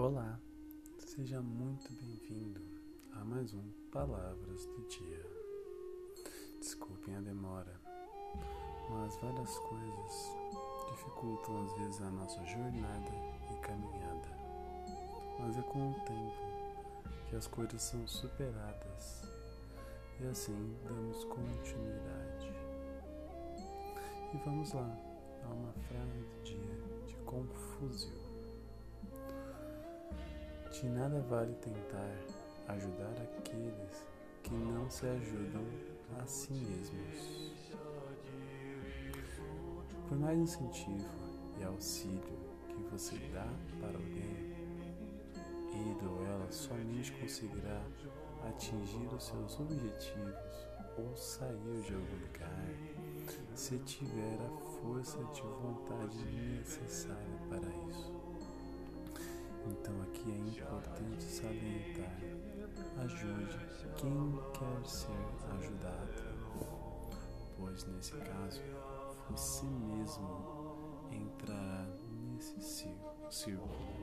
Olá, seja muito bem-vindo a mais um Palavras do Dia. Desculpem a demora, mas várias coisas dificultam às vezes a nossa jornada e caminhada. Mas é com o tempo que as coisas são superadas e assim damos continuidade. E vamos lá a uma frase do dia de Confúcio. De nada vale tentar ajudar aqueles que não se ajudam a si mesmos. Por mais incentivo e auxílio que você dá para alguém, ele ou ela somente conseguirá atingir os seus objetivos ou sair de algum lugar se tiver a força de vontade necessária para isso. Aqui é importante salientar: ajude quem quer ser ajudado, pois nesse caso você mesmo entrará nesse círculo.